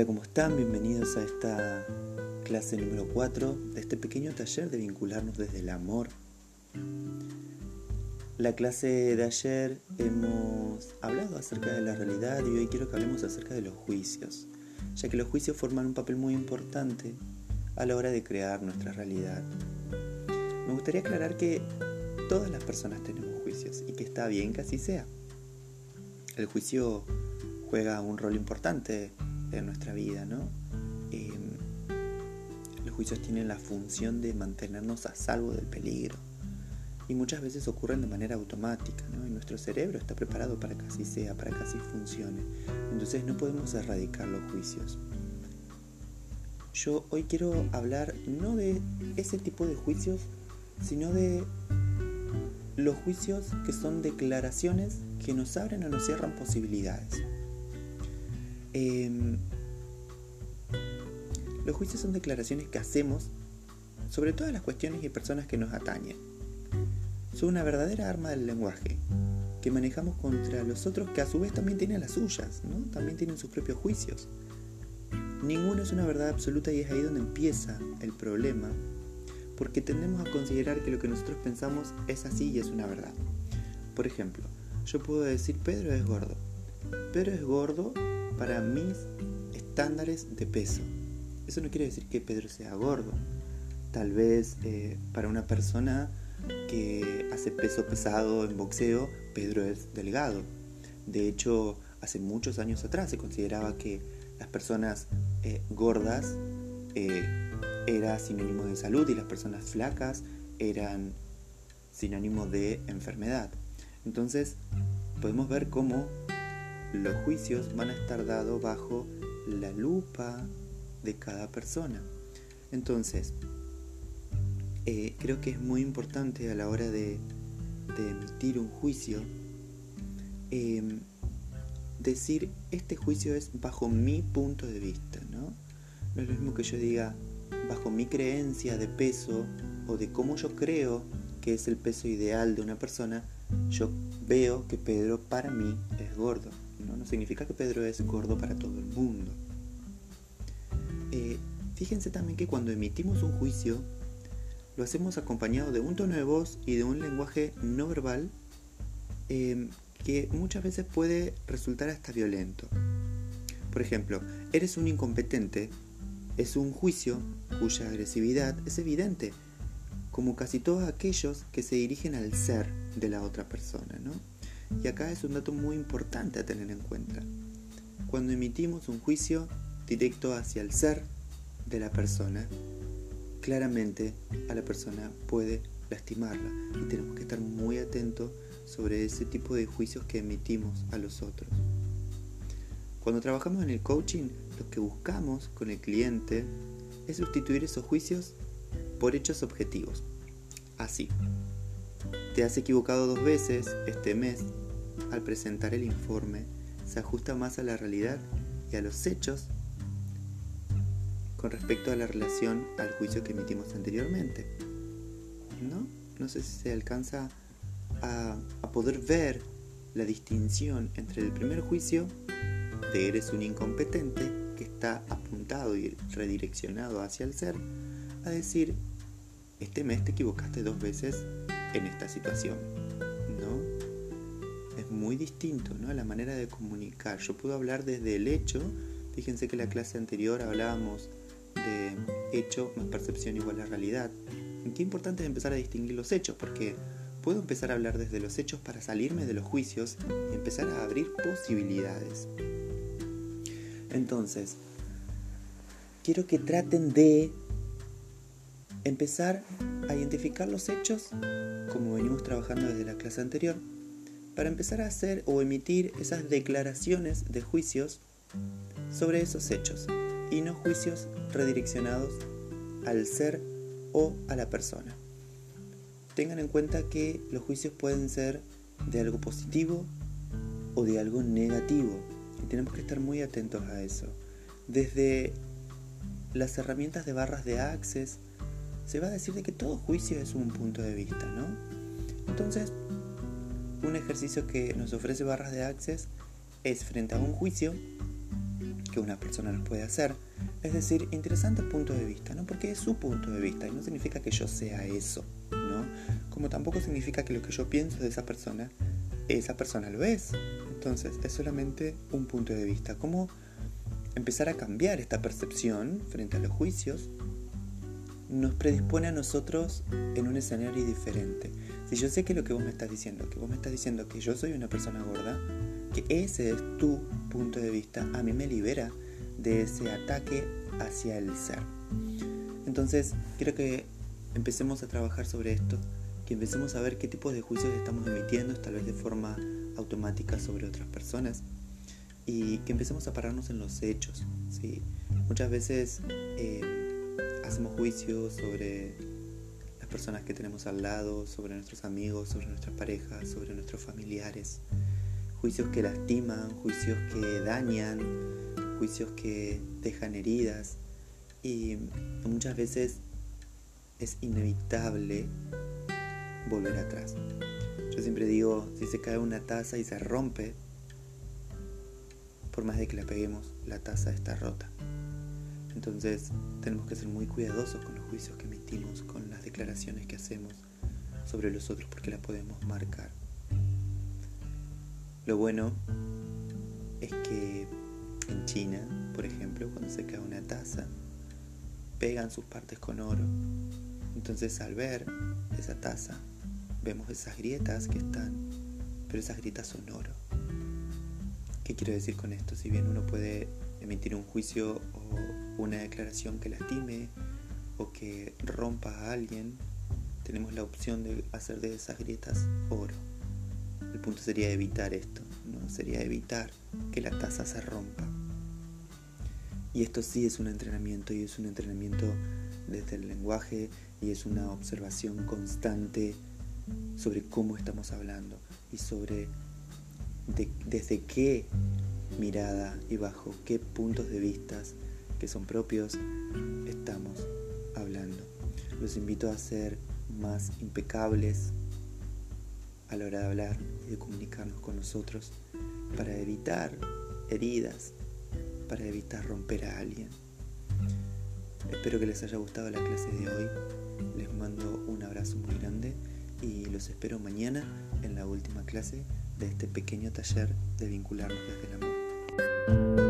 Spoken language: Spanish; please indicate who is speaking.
Speaker 1: Hola, ¿cómo están? Bienvenidos a esta clase número 4 de este pequeño taller de vincularnos desde el amor. La clase de ayer hemos hablado acerca de la realidad y hoy quiero que hablemos acerca de los juicios, ya que los juicios forman un papel muy importante a la hora de crear nuestra realidad. Me gustaría aclarar que todas las personas tenemos juicios y que está bien que así sea. El juicio juega un rol importante en nuestra vida, ¿no? Em, los juicios tienen la función de mantenernos a salvo del peligro y muchas veces ocurren de manera automática, ¿no? Y nuestro cerebro está preparado para que así sea, para que así funcione. Entonces no podemos erradicar los juicios. Yo hoy quiero hablar no de ese tipo de juicios, sino de los juicios que son declaraciones que nos abren o nos cierran posibilidades. Em, los juicios son declaraciones que hacemos sobre todas las cuestiones y personas que nos atañen. Son una verdadera arma del lenguaje que manejamos contra los otros que a su vez también tienen las suyas, ¿no? también tienen sus propios juicios. Ninguno es una verdad absoluta y es ahí donde empieza el problema, porque tendemos a considerar que lo que nosotros pensamos es así y es una verdad. Por ejemplo, yo puedo decir Pedro es gordo. Pedro es gordo para mis estándares de peso. Eso no quiere decir que Pedro sea gordo. Tal vez eh, para una persona que hace peso pesado en boxeo, Pedro es delgado. De hecho, hace muchos años atrás se consideraba que las personas eh, gordas eh, era sinónimo de salud y las personas flacas eran sinónimo de enfermedad. Entonces, podemos ver cómo los juicios van a estar dados bajo la lupa de cada persona. Entonces, eh, creo que es muy importante a la hora de, emitir un juicio em, decir este juicio es bajo mi punto de vista, ¿no? No es lo mismo que yo diga bajo mi creencia de peso o de cómo yo creo que es el peso ideal de una persona, yo veo que Pedro para mí es gordo. No, significa que Pedro es gordo para todo el mundo. Eh, fíjense también que cuando emitimos un juicio, lo hacemos acompañado de un tono de voz y de un lenguaje no verbal em, que muchas veces puede resultar hasta violento. Por ejemplo, eres un incompetente es un juicio cuya agresividad es evidente, como casi todos aquellos que se dirigen al ser de la otra persona, ¿no? Y acá es un dato muy importante a tener en cuenta. Cuando emitimos un juicio directo hacia el ser de la persona, claramente a la persona puede lastimarla y tenemos que estar muy atentos sobre ese tipo de juicios que emitimos a los otros. Cuando trabajamos en el coaching, lo que buscamos con el cliente es sustituir esos juicios por hechos objetivos. Así, te has equivocado dos veces este mes. Al presentar el informe, se ajusta más a la realidad y a los hechos con respecto a la relación al juicio que emitimos anteriormente. ¿No? No sé si se alcanza a, a poder ver la distinción entre el primer juicio de eres un incompetente que está apuntado y redireccionado hacia el ser, a decir, este mes te equivocaste dos veces en esta situación, ¿no? Es muy distinto, ¿no? La manera de comunicar. Yo puedo hablar desde el hecho, fíjense que la clase anterior hablábamos de hecho más percepción igual a realidad. qué importante es empezar a distinguir los hechos, porque puedo empezar a hablar desde los hechos para salirme de los juicios y empezar a abrir posibilidades. Entonces, quiero que traten de empezar a identificar los hechos, como venimos trabajando desde la clase anterior, para empezar a hacer o emitir esas declaraciones de juicios sobre esos hechos y no juicios redireccionados al ser o a la persona. Tengan en cuenta que los juicios pueden ser de algo positivo o de algo negativo y tenemos que estar muy atentos a eso. Desde las herramientas de barras de Access se va a decir de que todo juicio es un punto de vista, ¿no? Entonces, un ejercicio que nos ofrece barras de Access es frente a un juicio, que una persona nos puede hacer, es decir, interesante punto de vista, ¿no? Porque es su punto de vista y no significa que yo sea eso, ¿no? Como tampoco significa que lo que yo pienso de esa persona, esa persona lo es. Entonces, es solamente un punto de vista. ¿Cómo empezar a cambiar esta percepción frente a los juicios nos predispone a nosotros en un escenario diferente. Si yo sé que lo que vos me estás diciendo, que vos me estás diciendo que yo soy una persona gorda, que ese es tu punto de vista, a mí me libera de ese ataque hacia el ser. Entonces, quiero que empecemos a trabajar sobre esto, que empecemos a ver qué tipos de juicios estamos emitiendo, tal vez de forma automática sobre otras personas, y que empecemos a pararnos en los hechos. ¿sí? Muchas veces eh, hacemos juicios sobre las personas que tenemos al lado, sobre nuestros amigos, sobre nuestras parejas, sobre nuestros familiares. Juicios que lastiman, juicios que dañan, juicios que dejan heridas. Y muchas veces es inevitable volver atrás. Yo siempre digo, si se cae una taza y se rompe, por más de que la peguemos, la taza está rota. Entonces tenemos que ser muy cuidadosos con los juicios que emitimos, con las declaraciones que hacemos sobre los otros porque las podemos marcar. Lo bueno es que en China, por ejemplo, cuando se cae una taza, pegan sus partes con oro. Entonces al ver esa taza, vemos esas grietas que están, pero esas grietas son oro. ¿Qué quiero decir con esto? Si bien uno puede emitir un juicio una declaración que lastime o que rompa a alguien, tenemos la opción de hacer de esas grietas oro. El punto sería evitar esto, ¿no? Sería evitar que la taza se rompa. Y esto sí es un entrenamiento y es un entrenamiento desde el lenguaje y es una observación constante sobre cómo estamos hablando y sobre desde qué mirada y bajo qué puntos de vista que son propios estamos hablando. Los invito a ser más impecables a la hora de hablar y de comunicarnos con nosotros para evitar heridas, para evitar romper a alguien. Espero que les haya gustado la clase de hoy. Les mando un abrazo muy grande y los espero mañana en la última clase de este pequeño taller de vincularnos desde el amor.